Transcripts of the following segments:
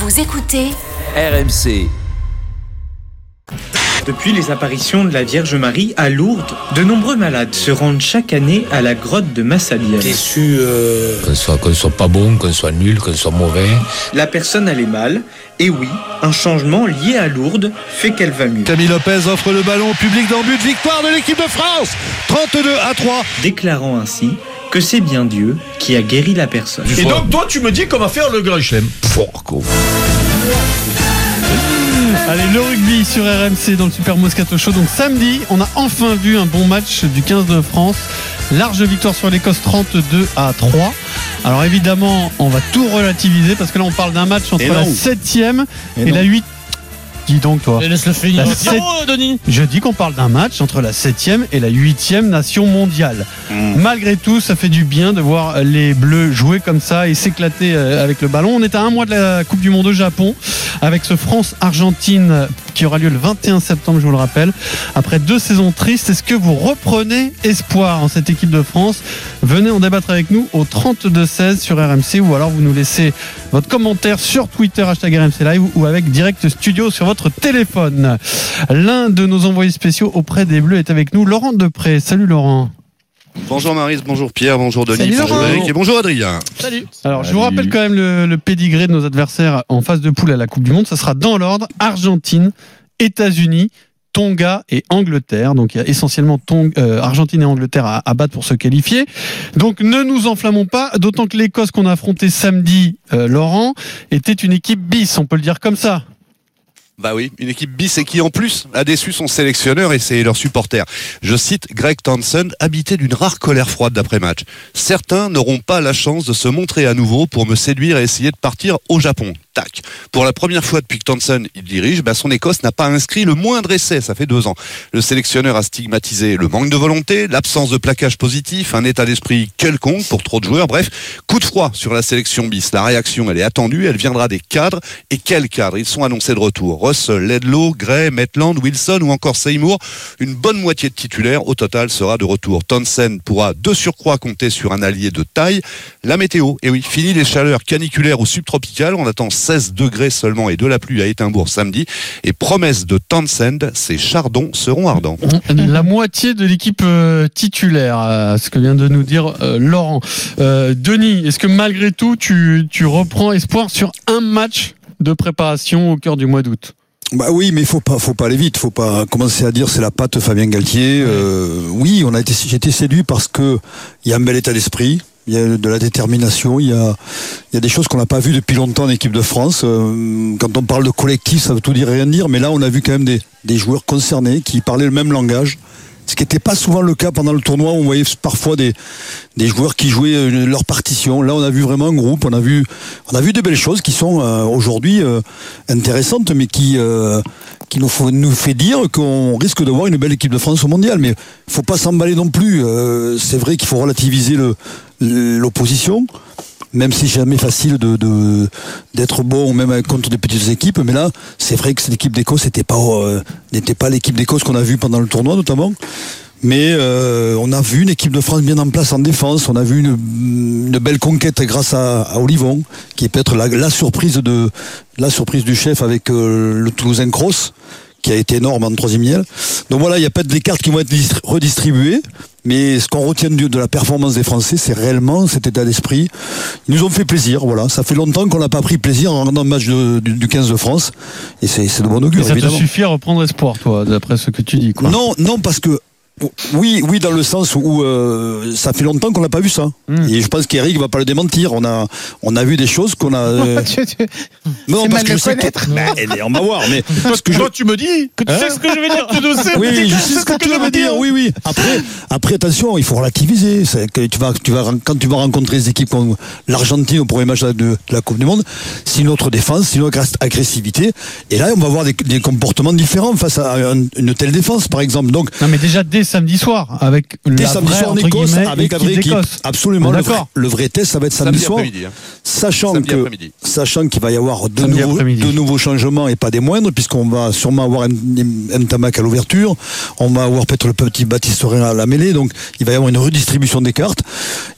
Vous écoutez RMC. Depuis les apparitions de la Vierge Marie à Lourdes, de nombreux malades se rendent chaque année à la grotte de Massabielle. Déçu, euh, Qu'on soit, qu'on soit pas bon, qu'on soit nul, qu'on soit mauvais. La personne allait mal, et oui, un changement lié à Lourdes fait qu'elle va mieux. Camille Lopez offre le ballon au public dans but. Victoire de l'équipe de France 32 à 3. Déclarant ainsi que c'est bien Dieu qui a guéri la personne. Et donc, toi, tu me dis qu'on va faire le grand chelem. Porco. Allez, le rugby sur RMC dans le Super Moscato Show. Donc samedi, on a enfin vu un bon match du 15 de France. Large victoire sur l'Écosse 32 à 3. Alors évidemment, on va tout relativiser parce que là on parle d'un match entre la non. 7ème et, Et la non. 8 Dis donc toi. laisse-le finir. La sept- Denis. Je dis qu'on parle d'un match entre la 7ème et la 8ème nation mondiale. Hmm. Malgré tout, ça fait du bien de voir les Bleus jouer comme ça et s'éclater euh, avec le ballon. On est à un mois de la Coupe du Monde au Japon avec ce France-Argentine qui aura lieu le 21 septembre, je vous le rappelle. Après deux saisons tristes, est-ce que vous reprenez espoir en cette équipe de France? Venez en débattre avec nous au 32-16 sur RMC ou alors vous nous laissez votre commentaire sur Twitter hashtag RMC Live ou avec Direct Studio sur votre téléphone. L'un de nos envoyés spéciaux auprès des Bleus est avec nous, Laurent Depré. Salut Laurent. Bonjour Marise, bonjour Pierre, bonjour Denis, Salut bonjour. Eric et bonjour Adrien. Salut. Alors, je vous rappelle quand même le, le pédigré de nos adversaires en phase de poule à la Coupe du Monde. Ça sera dans l'ordre Argentine, États-Unis, Tonga et Angleterre. Donc, il y a essentiellement Tong- euh, Argentine et Angleterre à, à battre pour se qualifier. Donc, ne nous enflammons pas. D'autant que l'Écosse qu'on a affronté samedi, euh, Laurent, était une équipe bis, on peut le dire comme ça. Bah oui, une équipe bis et qui en plus a déçu son sélectionneur et ses leurs supporters. Je cite Greg Townsend, habité d'une rare colère froide d'après-match. Certains n'auront pas la chance de se montrer à nouveau pour me séduire et essayer de partir au Japon. Tac. Pour la première fois depuis que Townsend il dirige, bah son Écosse n'a pas inscrit le moindre essai, ça fait deux ans. Le sélectionneur a stigmatisé le manque de volonté, l'absence de plaquage positif, un état d'esprit quelconque pour trop de joueurs, bref, coup de froid sur la sélection bis. La réaction, elle est attendue, elle viendra des cadres. Et quels cadres? Ils sont annoncés de retour. Russell, Ledlow, Gray, Maitland, Wilson ou encore Seymour. Une bonne moitié de titulaires au total sera de retour. Townsend pourra de surcroît compter sur un allié de taille. La météo, et oui, fini les chaleurs caniculaires ou subtropicales. On attend 16 degrés seulement et de la pluie à Édimbourg samedi. Et promesse de Townsend, ces chardons seront ardents. La moitié de l'équipe euh, titulaire, euh, ce que vient de nous dire euh, Laurent. Euh, Denis, est-ce que malgré tout, tu, tu reprends espoir sur un match de préparation au cœur du mois d'août? Bah oui, mais il faut pas, faut pas aller vite. Faut pas commencer à dire c'est la patte Fabien Galtier. Euh, oui, on a été, j'ai été séduit parce que il y a un bel état d'esprit. Il y a de la détermination, il y a, il y a des choses qu'on n'a pas vues depuis longtemps en équipe de France. Euh, quand on parle de collectif, ça veut tout dire et rien dire, mais là on a vu quand même des, des joueurs concernés qui parlaient le même langage. Ce qui n'était pas souvent le cas pendant le tournoi, on voyait parfois des, des joueurs qui jouaient euh, leur partition. Là, on a vu vraiment un groupe, on a vu, on a vu de belles choses qui sont euh, aujourd'hui intéressantes, mais qui, qui nous, nous fait dire qu'on risque de voir une belle équipe de France au mondial. Mais il faut pas s'emballer non plus. C'est vrai qu'il faut relativiser le- l'opposition. Même si jamais facile de d'être bon, même contre des petites équipes, mais là, c'est vrai que cette équipe d'Écosse n'était pas euh, n'était pas l'équipe d'Écosse qu'on a vue pendant le tournoi notamment. Mais euh, on a vu une équipe de France bien en place en défense. On a vu une, belle conquête grâce à, Olivon, qui est peut-être la, la surprise de la surprise du chef avec euh, le Toulousain Cross, qui a été énorme en troisième miel. Donc voilà, il y a peut-être des cartes qui vont être distri- redistribuées. Mais ce qu'on retient de, la performance des Français, c'est réellement cet état d'esprit. Ils nous ont fait plaisir, voilà. Ça fait longtemps qu'on n'a pas pris plaisir en regardant le match de- du, du 15 de France. Et c'est de bon augure, ça te suffit à reprendre espoir, toi, d'après ce que tu dis. Quoi. Non, non, parce que oui, oui, dans le sens où euh, ça fait longtemps qu'on n'a pas vu ça. Hmm. Et je pense qu'Eric va pas le démentir. On a, on a vu des choses qu'on a. euh, Non, parce que je sais que- eh, on va voir. Mais parce que je- Toi, tu me dis que tu sais ce que je vais dire. Tu le sais. oui, je sais ce que tu veux dire. Oui, oui. Après, après, attention, il faut relativiser. Que tu vas, tu vas, quand tu vas rencontrer des équipes comme l'Argentine au premier match de, de la Coupe du Monde, c'est une autre défense, c'est une autre agressivité. Et là, on va voir des, des comportements différents face à un- une telle défense, par exemple. Donc, Non, mais déjà, dès samedi soir avec Dès la samedi vraie, soir en Écosse avec la vraie équipe. Absolument. Le vrai, D'accord. le vrai test, ça va être samedi, Samedi soir. hein. Sachant Samedi que, sachant qu'il va y avoir de nouveaux, après-midi. de nouveaux changements et pas des moindres, puisqu'on va sûrement avoir un, tamac à l'ouverture. On va avoir peut-être le petit Baptiste Rien à la mêlée. Donc, il va y avoir une redistribution des cartes.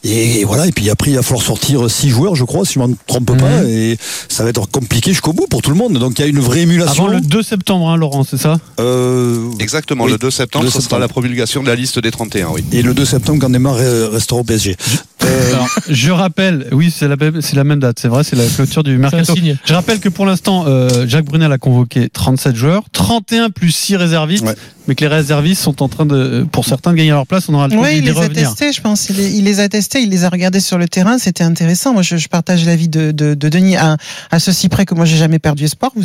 Et, voilà. Et puis après, il va falloir sortir six joueurs, je crois, si je ne me trompe pas. Et ça va être compliqué jusqu'au bout pour tout le monde. Donc, il y a une vraie émulation. Avant le 2 septembre, hein, Laurent, c'est ça? Euh, Exactement, Oui. le 2 septembre, ce sera la promulgation de la liste des 31, oui. et le 2 septembre, quand Neymar euh, restera au PSG. Euh, Alors, je rappelle, oui, c'est la, la même date, c'est vrai, c'est la clôture du mercato. Je rappelle que pour l'instant, euh, Jacques Brunel a convoqué 37 joueurs, 31 plus 6 réservistes, Ouais. mais que les réservistes sont en train de, pour certains, de gagner leur place. On aura le temps Oui, il d'y les a testés, je pense. Il les, il les a testés, il les a regardés sur le terrain. C'était intéressant. Moi, je, je partage l'avis de, de, de Denis à, à ceci près que moi, j'ai jamais perdu espoir. Vous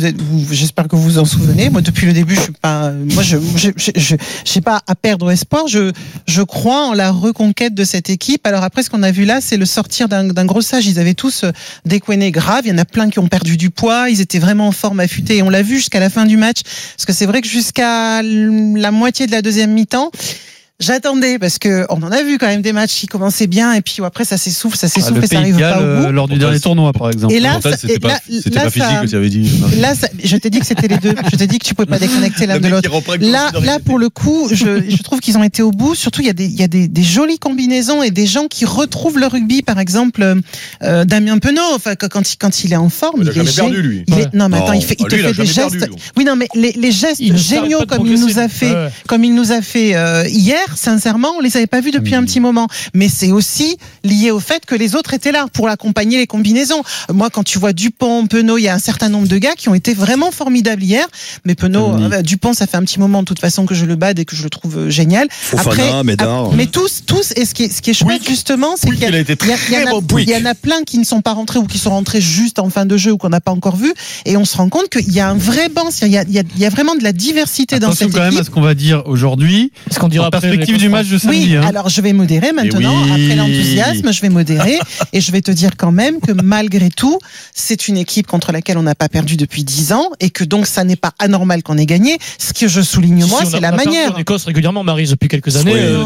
j'espère que vous vous en souvenez. Moi, depuis le début, je suis pas, moi, je, je, je, je, je sais pas à perdre espoir. Je, je crois en la reconquête de cette équipe. Alors après, ce qu'on a vu là, c'est le sortir d'un gros sage. Ils avaient tous euh, des couennés graves. Il y en a plein qui ont perdu du poids. Ils étaient vraiment en forme affûtée. Et on l'a vu jusqu'à la fin du match. Parce que c'est vrai que jusqu'à la moitié de la deuxième mi-temps, J'attendais parce que on en a vu quand même des matchs qui commençaient bien et puis après ça s'essouffle, ça Ah, s'essouffle le et ça arrive pas au euh, bout. lors du dernier tournoi, par exemple. Et là, c'était pas, là- pas physique ça- que tu avais dit. Là, ça- je t'ai dit que c'était les deux. Je t'ai dit que tu pouvais pas déconnecter l'un de l'autre. Là, là, pour le coup, je, je trouve qu'ils ont été au bout. Surtout, il y a des, il y a des, des jolies combinaisons et des gens qui retrouvent le rugby. Par exemple, euh, Damien Penaud. Enfin, quand- il, quand il est en forme, Il a il, est jamais gé- perdu, lui. il est- non, mais attends, Non. il fait, il Ah, te lui, il a fait des gestes. Oui, non, mais les, gestes géniaux comme il nous a fait, comme il nous a fait euh, hier, sincèrement, on les avait pas vus depuis un petit moment. Mais c'est aussi lié au fait que les autres étaient là pour accompagner les combinaisons. Moi, quand tu vois Dupont, Penaud, il y a un certain nombre de gars qui ont été vraiment formidables hier. Mais Penaud, euh, Dupont, ça fait un petit moment de toute façon que je le bade et que je le trouve euh, génial. Fofana, Médard. ap- mais tous, tous, et ce qui est, ce qui est chouette justement, c'est qu'il y, a été il y a- il y en très a- bon, Pouic. il y en a plein qui ne sont pas rentrés ou qui sont rentrés juste en fin de jeu ou qu'on n'a pas encore vu. Et on se rend compte qu'il y a un vrai banc, il y a, il y a- il y a vraiment de la diversité dans Attention cette quand même équipe. à ce qu'on va dire aujourd'hui. Ce qu'on dira En après l'Écosse du match de samedi. Oui, hein. alors je vais modérer maintenant. oui. Après l'enthousiasme, je vais modérer et je vais te dire quand même que malgré tout, c'est une équipe contre laquelle on n'a pas perdu depuis 10 ans et que donc ça n'est pas anormal qu'on ait gagné. Ce que je souligne moi, Si, on c'est la on a perdu manière. En Écosse régulièrement, Marise, depuis quelques années. Euh,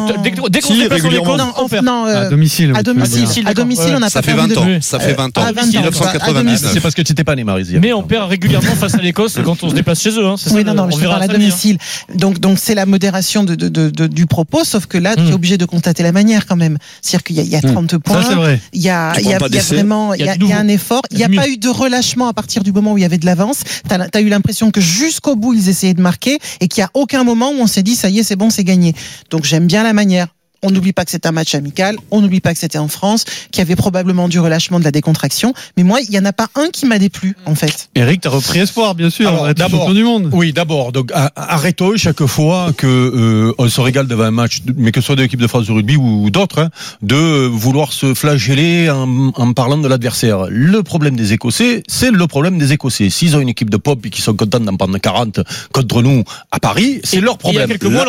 dès qu'on Si, régulièrement. Écosse, Non, on perd. non, euh, à domicile. à veux domicile, à domicile, Ouais. on n'a Ça pas fait perdu 20 ans, depuis- ça fait 20 ans. à 20 ans, Depuis quoi. À 1999. C'est parce que tu n'étais pas né, Marie. Mais on perd régulièrement face à l'Écosse quand on se déplace chez eux. Hein. Oui, ça, non, non, on mais je parle à domicile. Donc, donc c'est la modération de, de, de- de- du propos, sauf que là, tu es Hmm. obligé de constater la manière quand même. C'est-à-dire qu'il y a, il y a 30 points. Ça, c'est vrai. Il y a, il y a, il y vraiment, il y a, du il y a un effort. Il n'y a pas eu de relâchement à partir du moment où il y avait de l'avance. Tu as, eu l'impression que jusqu'au bout, ils essayaient de marquer et qu'il n'y a aucun moment où on s'est dit, ça y est, c'est bon, c'est gagné. Donc, j'aime bien la manière. On n'oublie pas que c'est un match amical, on n'oublie pas que c'était en France, qu'il y avait probablement du relâchement, de la décontraction. Mais moi, il n'y en a pas un qui m'a déplu, en fait. Eric, t'as repris espoir, bien sûr. D'abord- champion du monde. Oui, d'abord, donc arrêtons chaque fois que euh, on se régale devant un match, mais que ce soit de l'équipe de France de rugby ou d'autres, hein, de vouloir se flageller en, en parlant de l'adversaire. Le problème des Écossais, c'est le problème des Écossais. S'ils ont une équipe de pop et qu'ils sont contents d'en prendre 40 contre nous à Paris, c'est leur Il y a problème. quelques mois,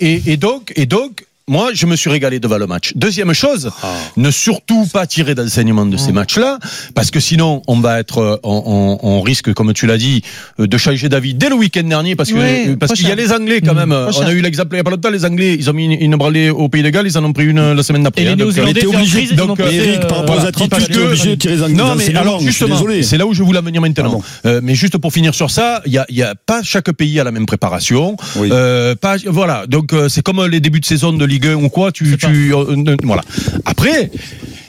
et donc, et donc, moi, je me suis régalé devant le match. Deuxième chose, ne surtout pas tirer d'enseignement de ces matchs-là, parce que sinon, on va être, euh, on, on- on risque, comme tu l'as dit, euh, de changer d'avis dès le week-end dernier, parce que Oui, parce qu'il y a les Anglais quand même. Prochain. On a eu l'exemple il y a pas longtemps, les Anglais, ils ont mis une, une branlée au Pays de Galles, ils en ont pris une euh, la semaine d'après. Hein, donc, était étaient en obligé. crise, ils Donc, Eric, par rapport aux attitudes, 30 tu es obligé de tirer les non, dans mais alors justement, c'est là où je voulais en venir maintenant. Euh, mais juste pour finir sur ça, il y a, pas chaque pays a la même préparation. Oui. Pas, voilà, donc c'est comme les débuts de saison de Ligue 1 ou quoi. Tu, euh, voilà. Après.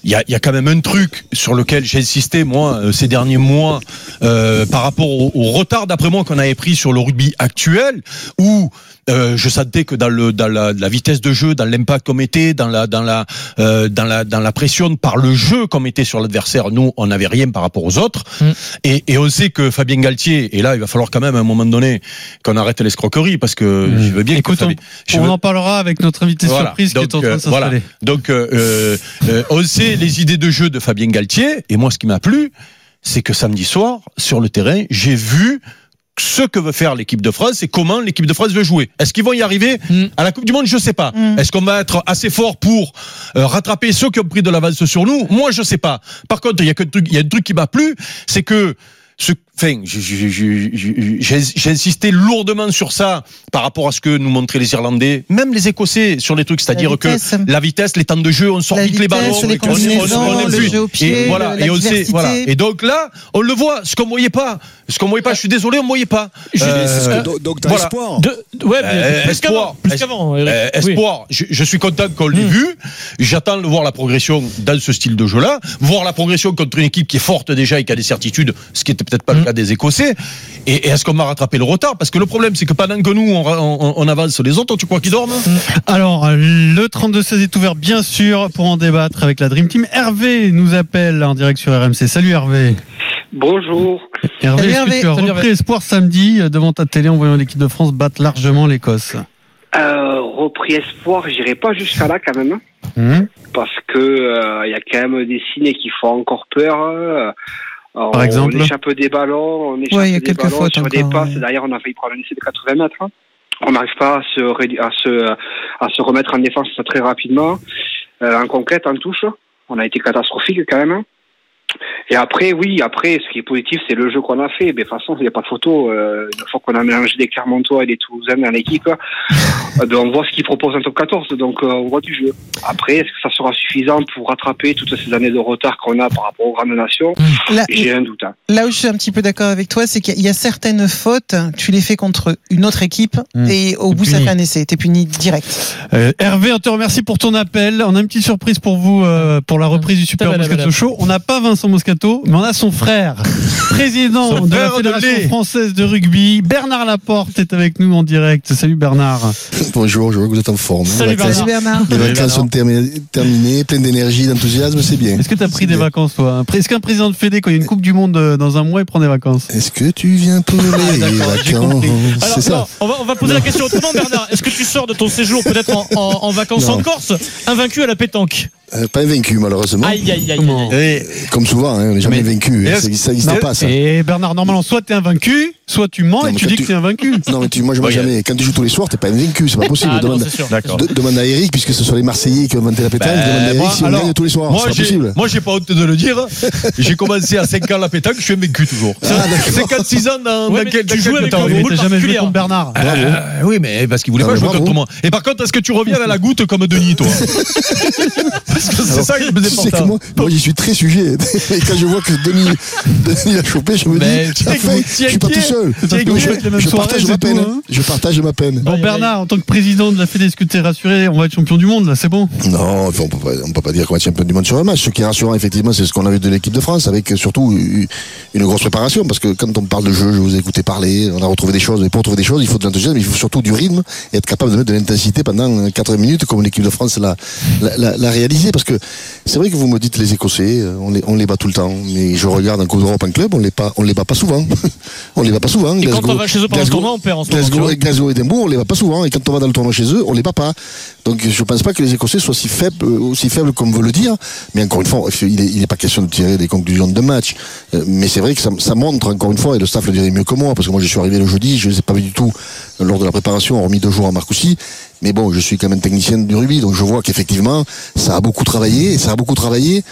Il y, a, il y a quand même un truc sur lequel j'ai insisté moi euh, ces derniers mois euh, par rapport au, au retard d'après moi qu'on avait pris sur le rugby actuel où euh, je sentais que dans le dans la, la vitesse de jeu, dans l'impact qu'on mettait, dans la dans la euh, dans la dans la pression par le jeu qu'on mettait sur l'adversaire, nous on n'avait rien par rapport aux autres. Mm. Et, et on sait que Fabien Galtier, et là il va falloir quand même à un moment donné qu'on arrête l'escroquerie parce que Mm. je veux bien Écoute, que Fabien- On veux- en parlera avec notre invité Voilà. surprise qui est en Donc, train euh, de s'installer. voilà. Donc, euh, on sait les idées de jeu de Fabien Galtier. Et moi, ce qui m'a plu, c'est que samedi soir, sur le terrain, j'ai vu ce que veut faire l'équipe de France et comment l'équipe de France veut jouer. Est-ce qu'ils vont y arriver Mm. à la Coupe du Monde? Je sais pas. Mm. Est-ce qu'on va être assez fort pour euh, rattraper ceux qui ont pris de l'avance sur nous? Moi, je sais pas. Par contre, il y a que truc, il y a un truc qui m'a plu, c'est que ce enfin, insisté lourdement sur ça par rapport à ce que nous montraient les Irlandais, même les Écossais sur les trucs, c'est-à-dire que la vitesse, les temps de jeu, on sort La vite les ballons, les on- on- on- le plus. jeu au pied, et voilà, et on sait, diversité. voilà. Et donc là, on le voit, ce qu'on voyait pas, ce qu'on voyait pas. Je suis désolé, on voyait pas. Euh, que- donc- t'as voilà. espoir. De- ouais, mais Euh, plus espoir. qu'avant. Plus. Euh, Oui. espoir, je, je suis content qu'on l'ait Mm. vu. J'attends de voir la progression dans ce style de jeu-là, voir la progression contre une équipe qui est forte déjà et qui a des certitudes, ce qui était peut-être pas le Mm. Des Écossais. Et, et est-ce qu'on va rattraper le retard? Parce que le problème, c'est que pendant que nous on, on- on avance, les autres, tu crois qu'ils dorment? Alors, le 32-16 est ouvert, bien sûr, pour en débattre avec la Dream Team. Hervé nous appelle en direct sur RMC. Salut Hervé. Bonjour. Hervé, est-ce que tu as Salut repris Hervé. espoir samedi devant ta télé en voyant l'équipe de France battre largement l'Écosse? Euh, repris espoir, j'irai pas jusqu'à là quand même, hein, Hum parce que euh, il y a quand même des signes qui font encore peur. euh, alors, Par exemple On échappe des ballons, on échappe Ouais, des ballons sur des encore, passes. ouais. D'ailleurs, on a failli prendre un essai de 80 mètres. hein. On n'arrive pas à se, à se à se remettre en défense très rapidement. Euh, en conquête, en touche, on a été catastrophique quand même. Hein. Et après, oui, après, ce qui est positif, c'est le jeu qu'on a fait. Mais de toute façon, il n'y a pas de photo. Euh, une fois qu'on a mélangé des Clermontois et des Toulousains dans l'équipe, euh, ben, on voit ce qu'ils proposent en top 14. Donc, euh, on voit du jeu. Après, est-ce que ça sera suffisant pour rattraper toutes ces années de retard qu'on a par rapport aux grandes nations? Là, J'ai un doute. hein. là où je suis un petit peu d'accord avec toi, c'est qu'il y a certaines fautes, tu les fais contre une autre équipe Mm. et au bout ça puni. fait un essai. T'es puni direct. Euh, Hervé, on te remercie pour ton appel. On a une petite surprise pour vous euh, pour la reprise du Super Moscato. Show. On n'a pas Vincent Moscato, mais on a son frère, président Son de la Fédération française de rugby. Bernard Laporte est avec nous en direct. Salut Bernard. Bonjour, je vois que vous êtes en forme. Salut, Les vacances- Bernard. Les vacances sont terminées, terminées, plein d'énergie, d'enthousiasme, c'est bien. Est-ce que tu as pris des bien. vacances, toi Est-ce qu'un président de Fédé, quand il y a une Coupe du Monde euh, dans un mois, il prend des vacances? Est-ce que tu viens pour les Ah, j'ai vacances? Alors, C'est ça. non, on, va, on va poser la question autrement, Bernard. Est-ce que tu sors de ton séjour peut-être en, en- en vacances Non. en Corse, invaincu à la pétanque? Euh, Pas invaincu, malheureusement. Aïe, aïe, aïe, aïe. Comment aïe. Et- Comme souvent, hein, on n'est jamais Mais- vaincu. Et hein, ça n'existe pas, ça. Et Bernard, normalement, soit tu es invaincu, soit tu mens Non, et tu dis tu- que tu es invaincu. Non, mais tu, moi, je vois Ouais, jamais. Quand tu joues tous les soirs, t'es pas invaincu, c'est pas possible. Ah, non, demande, de- à Eric, puisque ce sont les Marseillais qui ont inventé la pétanque. Ben, demande à Eric moi, si on alors, gagne tous les soirs. Moi, j'ai, possible. moi, j'ai pas honte de le dire. J'ai commencé à 5 ans la pétanque, je suis invaincu toujours. Ah, d'accord. 56 ans dans, Ouais, dans mais quel, tu joues avec un Oui, mais boule t'as jamais joué contre Bernard. Euh, oui, mais parce qu'il voulait Ah, pas jouer contre moi. Et par contre, est-ce que tu reviens à la goutte comme Denis, toi Parce que c'est ça que je me que moi, moi j'y suis très sujet. Et quand je vois que Denis, Denis l'a chopé, je me dis, que je suis pas tout seul. Je, partage ma peine. hein. Je partage ma peine. Bon, Bernard, en tant que président de la Fédé, est-ce que tu es rassuré On va être champion du monde, là, c'est bon? Non, on peut pas, on peut pas dire qu'on va être champion du monde sur un match. Ce qui est rassurant, effectivement, c'est ce qu'on a vu de l'équipe de France, avec surtout une grosse préparation, parce que quand on parle de jeu, je vous ai écouté parler, on a retrouvé des choses, mais pour retrouver des choses, il faut de l'enthousiasme, il faut surtout du rythme, et être capable de mettre de l'intensité pendant 80 minutes, comme l'équipe de France l'a, l'a, l'a- l'a réalisé, parce que c'est vrai que vous me dites les Écossais, euh, on les, on les bat tout le temps, mais je regarde un coup d'Europe en club, on les pas, on les bat pas souvent. on les bat pas souvent. Et quand on va chez eux pendant le tournoi, on perd en ce Glasgow, et Glasgow et Edimbourg, on les bat pas souvent. Et quand on va dans le tournoi chez eux, on les bat pas. Donc je pense pas que les Écossais soient si faibles, euh, aussi faibles comme veut le dire. Mais encore une fois, il n'est pas question de tirer des conclusions de match. Euh, Mais c'est vrai que ça, ça montre encore une fois, et le staff le dirait mieux que moi, parce que moi je suis arrivé le jeudi, je ne les ai pas vu du tout lors de la préparation, hormis deux jours à Marcoussis. Mais bon, je suis quand même technicien du rugby, donc je vois qu'effectivement, ça a beaucoup travaillé, et ça a beaucoup travaillé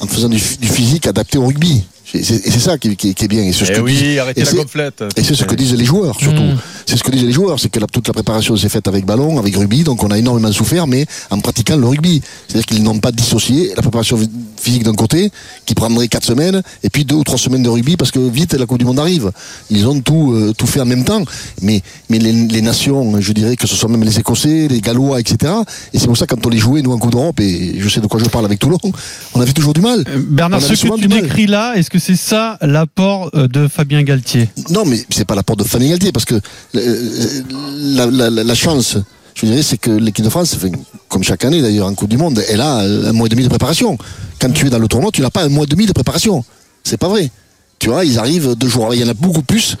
en faisant du, du physique adapté au rugby. Et c'est ça qui, qui- qui est bien. Et c'est ce Eh que oui, disent- arrêtez et la gonflette. et c'est ce que disent les joueurs, surtout. Mm. C'est ce que disent les joueurs, c'est que la- toute la préparation s'est faite avec ballon, avec rugby, donc on a énormément souffert, mais en pratiquant le rugby. C'est-à-dire qu'ils n'ont pas dissocié la préparation phy- physique d'un côté, qui prendrait quatre semaines, et puis deux ou trois semaines de rugby, parce que vite la Coupe du Monde arrive. Ils ont tout, euh, tout fait en même temps. Mais, mais les, les nations, je dirais que ce sont même les Écossais, les Gallois, etc. Et c'est pour ça que quand on les jouait, nous, en Coupe d'Europe, et je sais de quoi je parle avec Toulon, on avait toujours du mal. Euh, Bernard, On ce avait que tu du mal. décris là, est-ce que c'est ça l'apport euh, de Fabien Galtier Non, mais c'est pas l'apport de Fanny Galtier, parce que euh, la, la- la- la chance, je dirais, c'est que l'équipe de France, comme chaque année d'ailleurs en Coupe du Monde, elle a un mois et demi de préparation. Quand tu es dans le tournoi, tu n'as pas un mois et demi de préparation. C'est pas vrai. Tu vois, ils arrivent deux jours. Il y en a beaucoup plus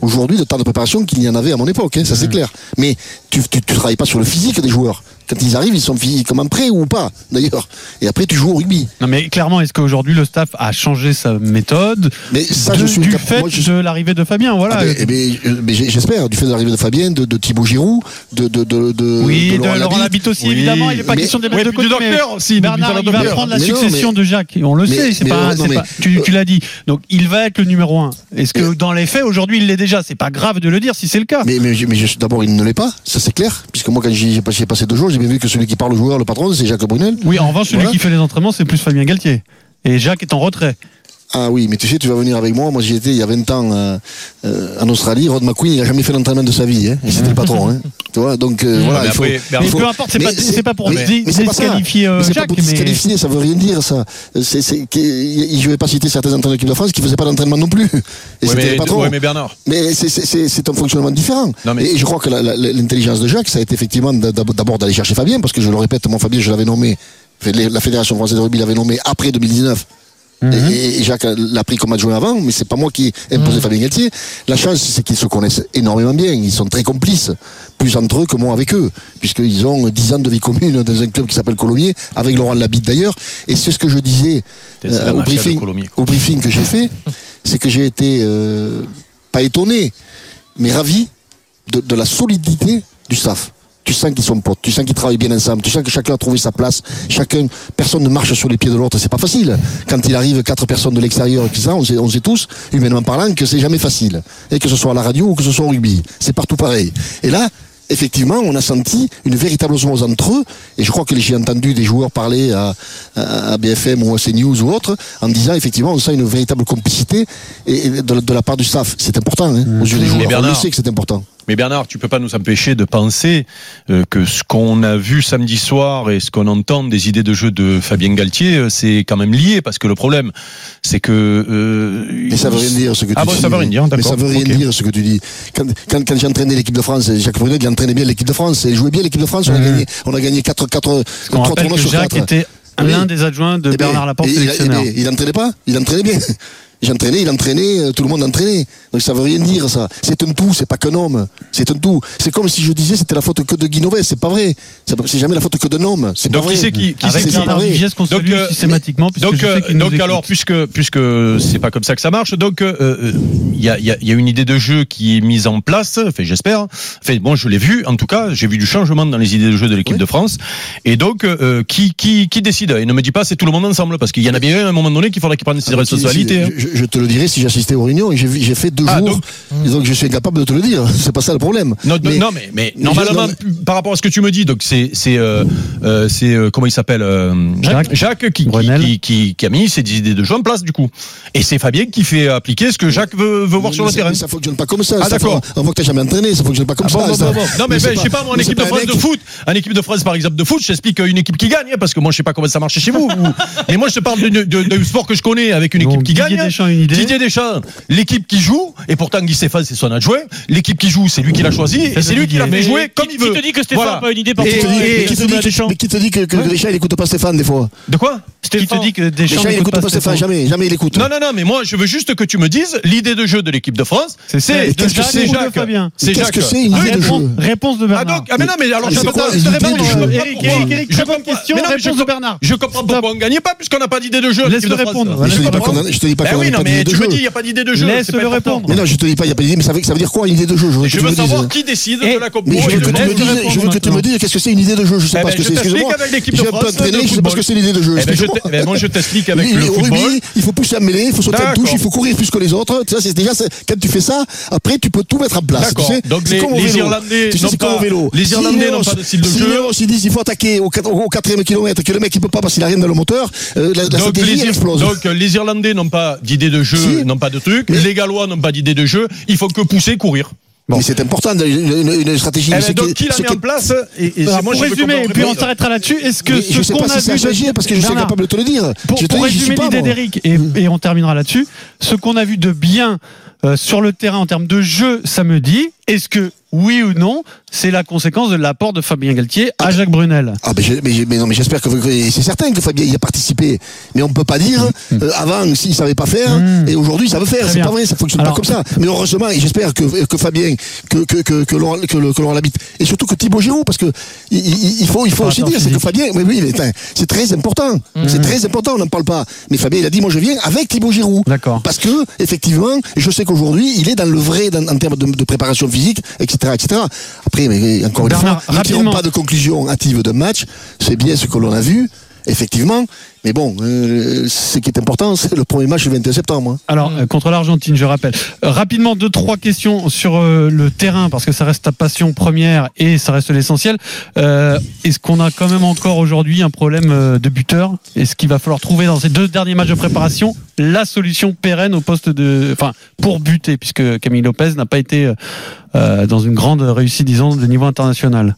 aujourd'hui de temps de préparation qu'il y en avait à mon époque, hein, ça c'est clair. Mais tu, tu travailles pas sur le physique des joueurs. Quand ils arrivent, ils sont fi- comme en prêt ou pas, d'ailleurs. Et après, tu joues au rugby. Non mais clairement, est-ce qu'aujourd'hui le staff a changé sa méthode Mais ça, de- je suis du cap- fait moi, je- de l'arrivée de Fabien Voilà. Ah ben, eh ben, euh, mais j'espère, du fait de l'arrivée de Fabien, de, de Thibaut Giroud, de, de, de, de, oui, de, Laurent Labitte. Labitte aussi, Oui, évidemment. Il n'est pas mais- question de les mettre de côté. mais docteur aussi, Bernard, il va prendre la Mais non, succession mais- de Jacques. On le mais- sait, c'est mais pas, non, c'est mais- pas- tu, tu l'as dit. Donc il va être le numéro un. Est-ce que dans les faits, aujourd'hui, il l'est déjà? C'est pas grave de le dire si c'est le cas. Mais, d'abord, il ne l'est pas, ça c'est clair, puisque moi, quand j'ai passé deux jours, j'ai bien vu que celui qui parle au joueur, le patron, c'est Jacques Brunel. Oui, en revanche, celui Voilà. qui fait les entraînements, c'est plus Fabien Galtier. Et Jacques est en retrait. Ah oui, mais tu sais, tu vas venir avec moi. Moi, j'y étais il y a 20 ans euh, euh, en Australie. Rod McQueen, il n'a jamais fait l'entraînement de sa vie. Hein, c'était le patron. Hein, tu vois, donc euh, voilà, mais il faut. après, Mais il faut- peu importe, c'est pas, c'est pas pour mais- mais c'est pas ça. disqualifier euh, c'est pas pour disqualifier, ça veut rien dire, ça. Je vais pas citer certains entraîneurs de l'équipe de France qui faisaient pas d'entraînement non plus. Et Ouais, mais, le patron. ouais, mais Bernard. Mais c'est- un fonctionnement différent. Non, mais- Et je crois que l'intelligence de Jacques, ça a été effectivement d'ab- d'abord d'aller chercher Fabien, parce que je le répète, mon Fabien, je l'avais nommé, la Fédération française de rugby l'avait nommé après 2019. Mhm. Et, et Jacques l'a pris comme adjoint avant, mais c'est pas moi qui ai imposé Mhm. Fabien Galtier. La chance, c'est qu'ils se connaissent énormément bien. Ils sont très complices, plus entre eux que moi avec eux, puisqu'ils ont 10 ans de vie commune dans un club qui s'appelle Colomiers, avec Laurent Labitte d'ailleurs. Et c'est ce que je disais euh, au, briefing, Colomiers. au briefing que j'ai fait, c'est que j'ai été euh, pas étonné, mais ravi de, de la solidité du staff. Tu sens qu'ils sont potes, tu sens qu'ils travaillent bien ensemble, tu sens que chacun a trouvé sa place, chacun, personne ne marche sur les pieds de l'autre, c'est pas facile. Quand il arrive quatre personnes de l'extérieur, on sait, on sait tous, humainement parlant, que c'est jamais facile. Et que ce soit à la radio ou que ce soit au rugby. C'est partout pareil. Et là, effectivement, on a senti une véritable osmose entre eux. Et je crois que j'ai entendu des joueurs parler à, à- à BFM ou à CNews ou autre, en disant effectivement, on sent une véritable complicité et, et de, la- de la part du staff. C'est important, hein, aux yeux des joueurs. On le sait que c'est important. Mais Bernard, tu peux pas nous empêcher de penser euh, que ce qu'on a vu samedi soir et ce qu'on entend des idées de jeu de Fabien Galtier, euh, c'est quand même lié parce que le problème, c'est que. Euh, Mais ça veut rien dire ce que tu ah dis. bon, ça veut rien dire, Mais d'accord. ça veut rien dire ce que tu dis. Quand, quand, quand j'ai entraîné l'équipe de France, Jacques Brunel, il entraînait bien l'équipe de France. Et il jouait bien l'équipe de France. On a gagné, on a gagné 4, 4, On 3 rappelle tournois que sur Jacques 4. était l'un des adjoints de Eh Bernard Laporte, et il, sélectionneur. eh ben, il entraînait pas, il entraînait bien. J'entraînais, il entraînait, euh, tout le monde entraînait. Donc ça veut rien dire ça. C'est un tout, c'est pas qu'un homme. C'est un tout. C'est comme si je disais c'était la faute que de Guinovet, c'est pas vrai. C'est jamais la faute que d'un homme. C'est pas Donc vrai. qui c'est qui, qui Avec qu'on Donc, euh, systématiquement. puisque Donc, je sais euh, donc alors, puisque puisque c'est pas comme ça que ça marche, donc euh, euh, il y, a, il y a- il y a une idée de jeu qui est mise en place. Enfin, j'espère. Enfin, bon, je l'ai vu. En tout cas, j'ai vu du changement dans les idées de jeu de l'équipe Oui. de France. Et donc, euh, qui qui qui décide? Et ne me dis pas c'est tout le monde ensemble, parce qu'il y en a bien un à un moment donné qu'il faudra qu'il prenne ses Ah, responsabilités. Je, te le dirai si j'assistais aux réunions. et J'ai fait deux Ah, jours. donc- Et donc je suis incapable de te le dire. C'est pas ça le problème. Non, Mais- non, mais, mais mais normalement, je- par rapport à ce que tu me dis, donc c'est c'est euh, euh, euh, comment il s'appelle euh, Jacques. Jacques qui, qui, Brunel. qui, qui, qui a mis ses idées de jeu en place du coup. Et c'est Fabien qui fait appliquer ce que Jacques veut, veut voir Mais sur le ça- terrain. Ça fonctionne pas comme ça. Ah, d'accord. fait- On voit que t'as jamais entraîné. Ça fonctionne pas comme Ah bon, ça. bon, ça. bon, bon. Non mais, ben, je sais pas moi en équipe de France de foot, en équipe de France par exemple de foot, je t'explique une équipe qui gagne hein, parce que moi je sais pas comment ça marche chez vous. Et moi je te parle de, sport que je connais avec une équipe qui gagne. Hein. Deschamps a une idée. Didier Deschamps, l'équipe qui joue et pourtant Guy Stéphane c'est son adjoint. L'équipe qui joue c'est lui qui l'a choisi et c'est lui qui l'a fait jouer comme il veut. Qui te dit que Stéphane n'a pas une idée par Qui te dit- que, que Deschamps il écoute pas Stéphane des fois De quoi Qui te dit que Deschamps il n'écoute écoute pas Stéphane jamais jamais il écoute. Non, non, non, mais moi, je veux juste que tu me dises l'idée de jeu de l'équipe de France. C'est C'est de qu'est-ce que Jacques c'est Jacques C'est Qu'est-ce Jacques. que c'est une idée de réponse, jeu réponse de Ah Bernard. donc, ah mais non, mais alors Ah, je c'est comprends. pourquoi. Réponse de Bernard. Je comprends pourquoi on gagnait pas puisqu'on n'a pas d'idée de jeu. Laisse-le répondre. Je te dis pas Laisse-le qu'on non, pas mais d'idée de tu me jeu. dis, il n'y a pas d'idée de jeu. Laisse-le c'est pas important. répondre. Mais non, je te dis pas, il n'y a pas d'idée, mais ça veut, ça veut dire quoi une idée de jeu? Je veux Je veux savoir qui décide Et- de la compo. Je veux de que tu me dises, je veux que tu me dises qu'est-ce que c'est une idée de jeu? Je sais Eh pas ben, ce que je c'est. t'explique Excuse-moi. avec l'équipe de J'ai un peu France entraîné, je sais pas ce que c'est l'idée de jeu. Eh ben, eh moi, je t'explique avec le au football. rugby, il faut pousser à mêler, il faut sauter D'accord. touche, il faut courir plus que les autres. Tu c'est déjà, quand tu fais ça, après, tu peux tout mettre en place. Tu D'accord. Donc, les-. Irlandais c'est comme pas- au vélo. les Irlandais n'ont pas de style de si jeu. Ils disent, il faut attaquer au, quat- au quatrième kilomètre, que le mec, il peut pas parce qu'il a rien dans le moteur, euh, la, stratégie, explose. donc les Irlandais n'ont pas d'idée de jeu, Si. n'ont pas de truc. Mais- Les Gallois n'ont pas d'idée de jeu. Il faut que pousser, courir. Mais c'est important, une, une- une stratégie. Eh ben, donc qui l'a ce mis qui- en place et, et moi pour résumer, et puis on s'arrêtera là-dessus. Est-ce que ce je sais qu'on pas a si vu un stratégie, parce que je suis incapable de te le dire. Pour, Je te pour dis, j'y suis résumer l'idée d'Eric, et, et on terminera là-dessus, ce qu'on a vu de bien euh, sur le terrain en termes de jeu samedi, Est-ce que, oui ou non, c'est la conséquence de l'apport de Fabien Galtier à Jacques Brunel? Ah mais, mais non mais j'espère que, que- c'est certain que Fabien y a participé. Mais on peut pas dire euh, avant s'il savait pas faire et aujourd'hui il savait faire. C'est pas vrai ça fonctionne Alors- pas comme ça. Mais heureusement et j'espère que, que Fabien que que que que Laurent que, le- que Laurent l'habite. Et surtout que Thibaut Giroud parce que il, faut il faut aussi dire c'est que. Fabien oui oui c'est très important. C'est très important on n'en parle pas. Mais Fabien il a dit moi je viens avec Thibaut Giroud. D'accord. parce que effectivement je sais qu'aujourd'hui il est dans le vrai dans- en termes de, de préparation physique etc etc après mais encore une fois nous tirons pas de conclusion hâtive de match c'est bien ce que l'on a vu effectivement mais bon euh, ce qui est important c'est le premier match le 21 septembre hein. Alors, euh, contre l'Argentine, je rappelle. Euh, rapidement, deux, trois questions sur euh, le terrain, parce que ça reste ta passion première et ça reste l'essentiel. Euh, Est-ce qu'on a quand même encore aujourd'hui un problème euh, de buteur? Est-ce qu'il va falloir trouver dans ces deux derniers matchs de préparation la solution pérenne au poste de. Enfin, pour buter, puisque Camille Lopez n'a pas été dans une grande réussite, disons, de niveau international?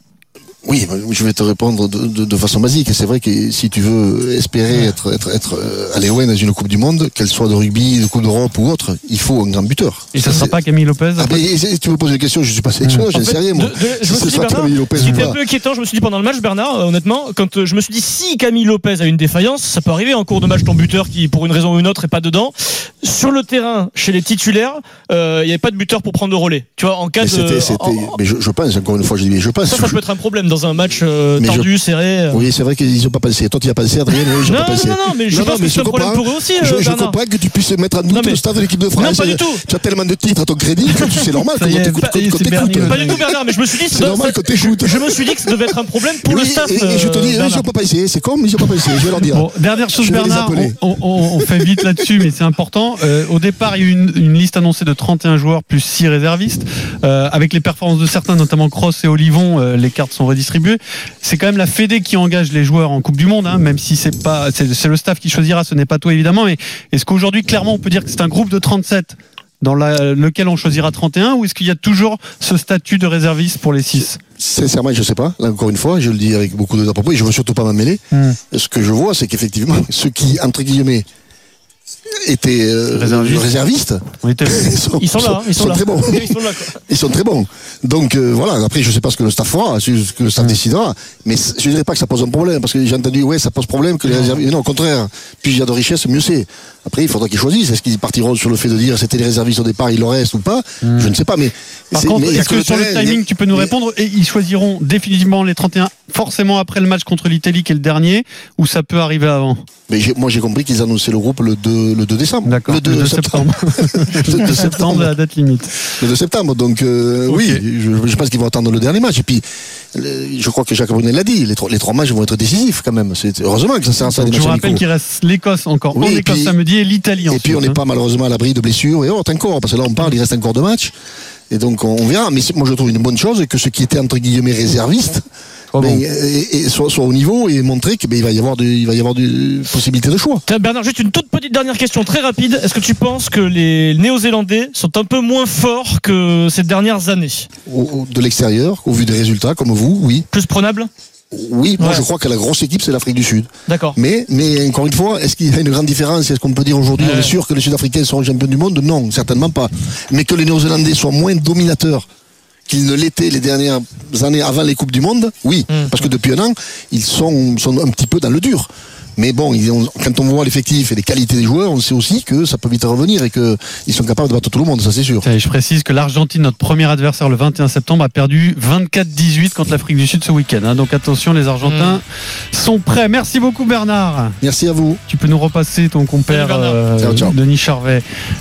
Oui, je vais te répondre de, de- de façon basique. C'est vrai que si tu veux espérer être, être, être euh, aller loin dans une Coupe du Monde, qu'elle soit de rugby, de Coupe d'Europe ou autre, il faut un grand buteur. Et ça ne sera pas Camille Lopez Ah ben, tu me poses des questions, je suis pas sélectionneur, je ne sais rien moi. de- de- je Si me suis dit, sera Bernard, Camille Lopez ce qui ou était pas. un peu inquiétant, je me suis dit pendant le match, Bernard, honnêtement, quand euh, je me suis dit si Camille Lopez a une défaillance, ça peut arriver en cours de match ton buteur qui, pour une raison ou une autre, est pas dedans. Sur le terrain, chez les titulaires, euh, il n'y avait pas de buteur pour prendre le relais. Tu vois, en cas Mais de. en- mais je, je pense, encore une fois, je dis, mais je pense. ça, peut être un problème dans un match euh, je- serré. euh. Oui, c'est vrai qu'ils n'y ont pas pensé. Toi, tu as pensé, Adrien, oui, j'ai Non, pas non, pensé. non, non, mais je pense que c'est un problème comprends. pour eux aussi, Je, comprends que tu puisses mettre Non, doute mais- le stade de l'équipe de France. Non, pas du tout. Tu as tellement de titres à ton crédit que tu- c'est normal Ça qu'on y est, t'écoute. pas- du tout, Bernard, mais je me suis dit, C'est normal que t'écoutes. Je me suis dit que ça devait être un problème pour le staff. Et, je te dis, euh, ils n'ont pas pensé. C'est mais ils n'ont pas pensé. Je vais leur dire. Bon, dernière chose, Bernard, on, fait vite là-dessus, mais c'est important. Euh, au départ, il y a eu une, liste annoncée de 31 joueurs plus 6 réservistes. Avec les performances de certains, notamment Cross et Olivon, les cartes sont redistribuées. C'est quand même la Fédé qui engage les joueurs en Coupe du Monde, hein, même si c'est pas, c'est le staff qui choisira, ce n'est pas toi évidemment. Mais est-ce qu'aujourd'hui, clairement, on peut dire que c'est un groupe de 37 dans la- lequel on choisira 31 ou est-ce qu'il y a toujours ce statut de réserviste pour les 6 Sincèrement, je ne sais pas. Là, encore une fois, je le dis avec beaucoup de propos et je ne veux surtout pas m'en mêler. Hmm. Ce que je vois, c'est qu'effectivement, ceux qui, entre guillemets, étaient euh, Réservistes. réservistes, On était- sont, Ils sont là, ils sont là. très bons. Ils sont là, quoi. Ils sont très bons. Donc euh, voilà, après je sais pas ce que le staff fera, ce que le staff décidera, mais je dirais pas que ça pose un problème, parce que j'ai entendu, ouais, ça pose problème que les réservistes. Non, au contraire, plus il y a de richesse, mieux c'est. Après, il faudra qu'ils choisissent. Est-ce qu'ils partiront sur le fait de dire c'était les réservistes au départ, il leur reste ou pas? Je ne sais pas, mais. Par contre, est-ce que sur le timing, tu peux nous répondre et ils choisiront définitivement les 31 forcément après le match contre l'Italie qui est le dernier ou ça peut arriver avant? Mais moi j'ai compris qu'ils annonçaient le groupe le 2, le 2 décembre. Le 2, le 2 septembre. le 2 septembre, septembre. la date limite. Le 2 septembre. Donc euh, oui, je, je pense qu'ils vont attendre le dernier match. Et puis, je crois que Jacques Brunel l'a dit, les trois, les trois matchs vont être décisifs quand même. C'est, heureusement que ça sert à ça des je vous rappelle qu'il reste l'Écosse encore Oui, en Écosse puis- samedi et l'Italie Et ensuite. puis on n'est hein. pas malheureusement à l'abri de blessures et autres encore, parce que là on parle, il reste encore deux matchs. Et donc on verra. Mais moi je trouve une bonne chose que ceux qui étaient entre guillemets réservistes Oh bon. ben, et, et soient, soient au niveau et montrer qu'il va y avoir de, il va y avoir de possibilités de choix. Bernard, juste une toute petite dernière question très rapide. Est-ce que tu penses que les Néo-Zélandais sont un peu moins forts que ces dernières années? Au- au- de l'extérieur, au vu des résultats, comme vous, oui. Plus prenables Oui, moi Ouais. je crois que la grosse équipe c'est l'Afrique du Sud. D'accord. Mais, mais encore une fois, est-ce qu'il y a une grande différence? Est-ce qu'on peut dire aujourd'hui, on Ouais. est sûr que les Sud-Africains seront champions du monde? Non, certainement pas. Mais que les Néo-Zélandais soient moins dominateurs qu'ils ne l'étaient les dernières années avant les Coupes du Monde, oui. Mm. Parce que depuis un an, ils sont, sont un petit peu dans le dur. Mais bon, ils ont- quand on voit l'effectif et les qualités des joueurs, on sait aussi que ça peut vite revenir et qu'ils sont capables de battre tout le monde, ça c'est sûr. Et je précise que l'Argentine, notre premier adversaire le 21 septembre, a perdu 24-18 contre l'Afrique du Sud ce week-end. hein. Donc attention, les Argentins sont prêts. Merci beaucoup Bernard. Merci à vous. Tu peux nous repasser ton compère euh, Ciao, ciao. Denis Charvet.